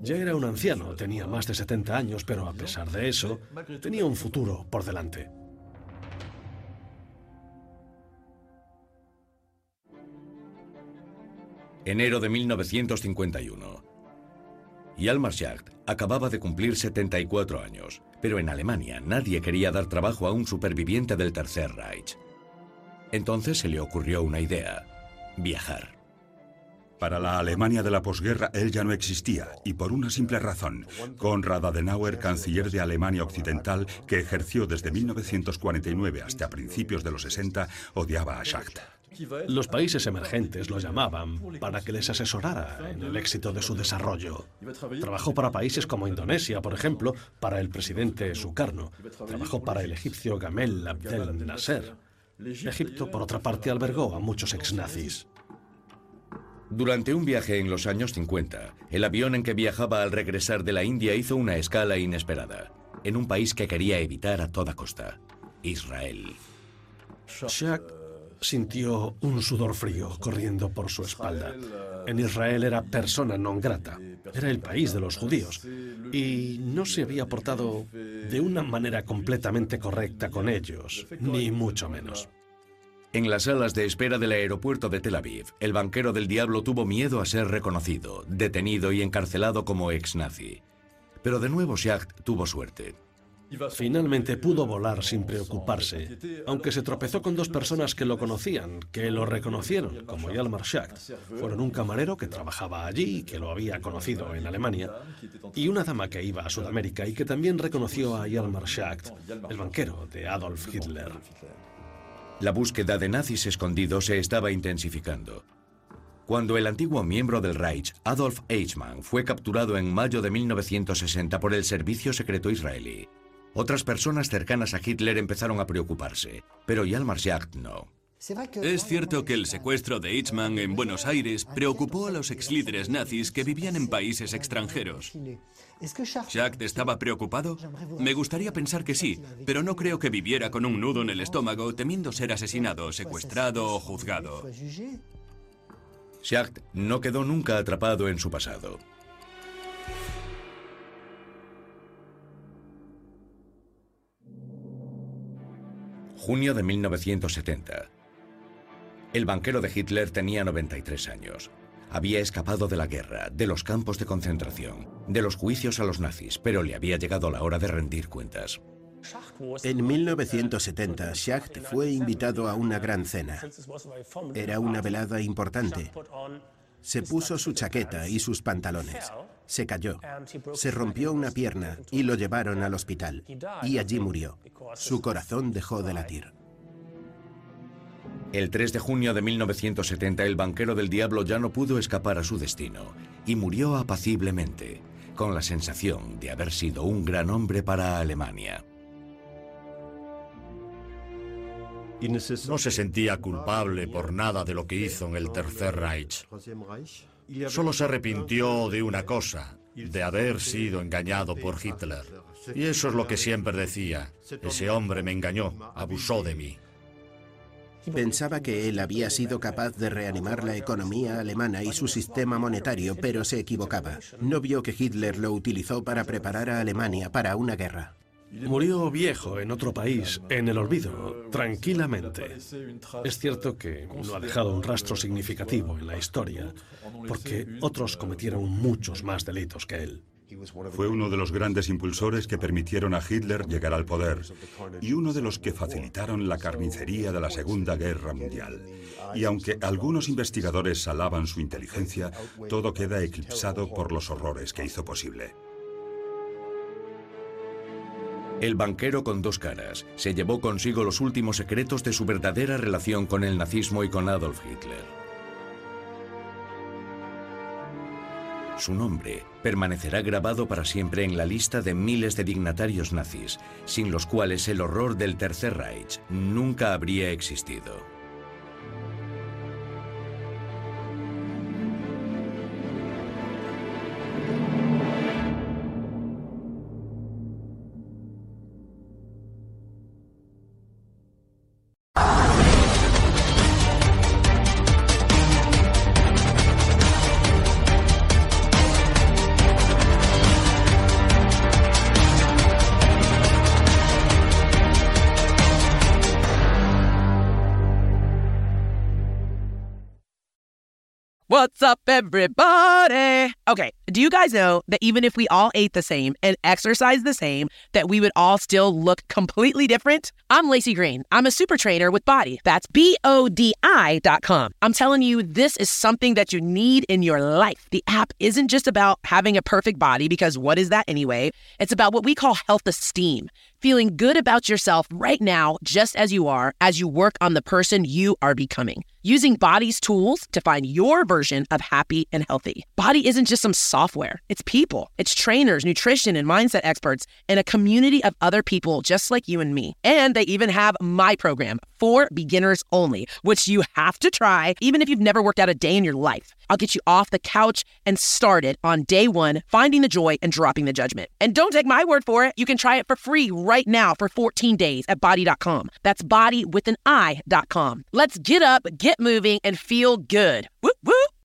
Ya era un anciano, tenía más de 70 años, pero a pesar de eso, tenía un futuro por delante. Enero de 1951. Yalmar Schacht acababa de cumplir 74 años, pero en Alemania nadie quería dar trabajo a un superviviente del Tercer Reich. Entonces se le ocurrió una idea, viajar. Para la Alemania de la posguerra él ya no existía, y por una simple razón. Konrad Adenauer, canciller de Alemania Occidental, que ejerció desde 1949 hasta principios de los 60, odiaba a Schacht. Los países emergentes lo llamaban para que les asesorara en el éxito de su desarrollo. Trabajó para países como Indonesia, por ejemplo, para el presidente Sukarno. Trabajó para el egipcio Gamel Abdel Nasser. Egipto, por otra parte, albergó a muchos ex-nazis. Durante un viaje en los años 50, el avión en que viajaba al regresar de la India hizo una escala inesperada, en un país que quería evitar a toda costa, Israel. Schacht sintió un sudor frío corriendo por su espalda. En Israel era persona non grata, era el país de los judíos, y no se había portado de una manera completamente correcta con ellos, ni mucho menos. En las salas de espera del aeropuerto de Tel Aviv, el banquero del diablo tuvo miedo a ser reconocido, detenido y encarcelado como ex-nazi. Pero de nuevo Schacht tuvo suerte. Finalmente pudo volar sin preocuparse, aunque se tropezó con dos personas que lo conocían, que lo reconocieron, como Yalmar Schacht. Fueron un camarero que trabajaba allí, que lo había conocido en Alemania, y una dama que iba a Sudamérica y que también reconoció a Yalmar Schacht, el banquero de Adolf Hitler. La búsqueda de nazis escondidos se estaba intensificando. Cuando el antiguo miembro del Reich, Adolf Eichmann, fue capturado en mayo de 1960 por el Servicio Secreto Israelí, otras personas cercanas a Hitler empezaron a preocuparse, pero Yalmar Schacht no. Es cierto que el secuestro de Eichmann en Buenos Aires preocupó a los ex líderes nazis que vivían en países extranjeros. ¿Schacht estaba preocupado? Me gustaría pensar que sí, pero no creo que viviera con un nudo en el estómago temiendo ser asesinado, secuestrado o juzgado. Schacht no quedó nunca atrapado en su pasado. Junio de 1970. El banquero de Hitler tenía 93 años. Había escapado de la guerra, de los campos de concentración, de los juicios a los nazis, pero le había llegado la hora de rendir cuentas. En 1970, Schacht fue invitado a una gran cena. Era una velada importante. Se puso su chaqueta y sus pantalones. Se cayó. Se rompió una pierna y lo llevaron al hospital. Y allí murió. Su corazón dejó de latir. El 3 de junio de 1970 el banquero del diablo ya no pudo escapar a su destino y murió apaciblemente, con la sensación de haber sido un gran hombre para Alemania. No se sentía culpable por nada de lo que hizo en el Tercer Reich. Solo se arrepintió de una cosa, de haber sido engañado por Hitler. Y eso es lo que siempre decía. Ese hombre me engañó, abusó de mí. Pensaba que él había sido capaz de reanimar la economía alemana y su sistema monetario, pero se equivocaba. No vio que Hitler lo utilizó para preparar a Alemania para una guerra. Murió viejo en otro país, en el olvido, tranquilamente. Es cierto que no ha dejado un rastro significativo en la historia, porque otros cometieron muchos más delitos que él. Fue uno de los grandes impulsores que permitieron a Hitler llegar al poder y uno de los que facilitaron la carnicería de la Segunda Guerra Mundial. Y aunque algunos investigadores alaban su inteligencia, todo queda eclipsado por los horrores que hizo posible. El banquero con dos caras se llevó consigo los últimos secretos de su verdadera relación con el nazismo y con Adolf Hitler. Su nombre permanecerá grabado para siempre en la lista de miles de dignatarios nazis, sin los cuales el horror del Tercer Reich nunca habría existido. What's up, everybody? Okay, do you guys know that even if we all ate the same and exercised the same, that we would all still look completely different? I'm Lacey Green. I'm a super trainer with Body. That's B O D I dot com. I'm telling you, this is something that you need in your life. The app isn't just about having a perfect body, because what is that anyway? It's about what we call health esteem. Feeling good about yourself right now, just as you are, as you work on the person you are becoming using Body's tools to find your version of happy and healthy. Body isn't just some software, it's people, it's trainers, nutrition, and mindset experts, and a community of other people just like you and me. And they even have my program for beginners only, which you have to try even if you've never worked out a day in your life. I'll get you off the couch and started on day one, finding the joy and dropping the judgment. And don't take my word for it. You can try it for free right now for 14 days at body.com. That's body with an I.com. Let's get up, get moving, and feel good. Woo!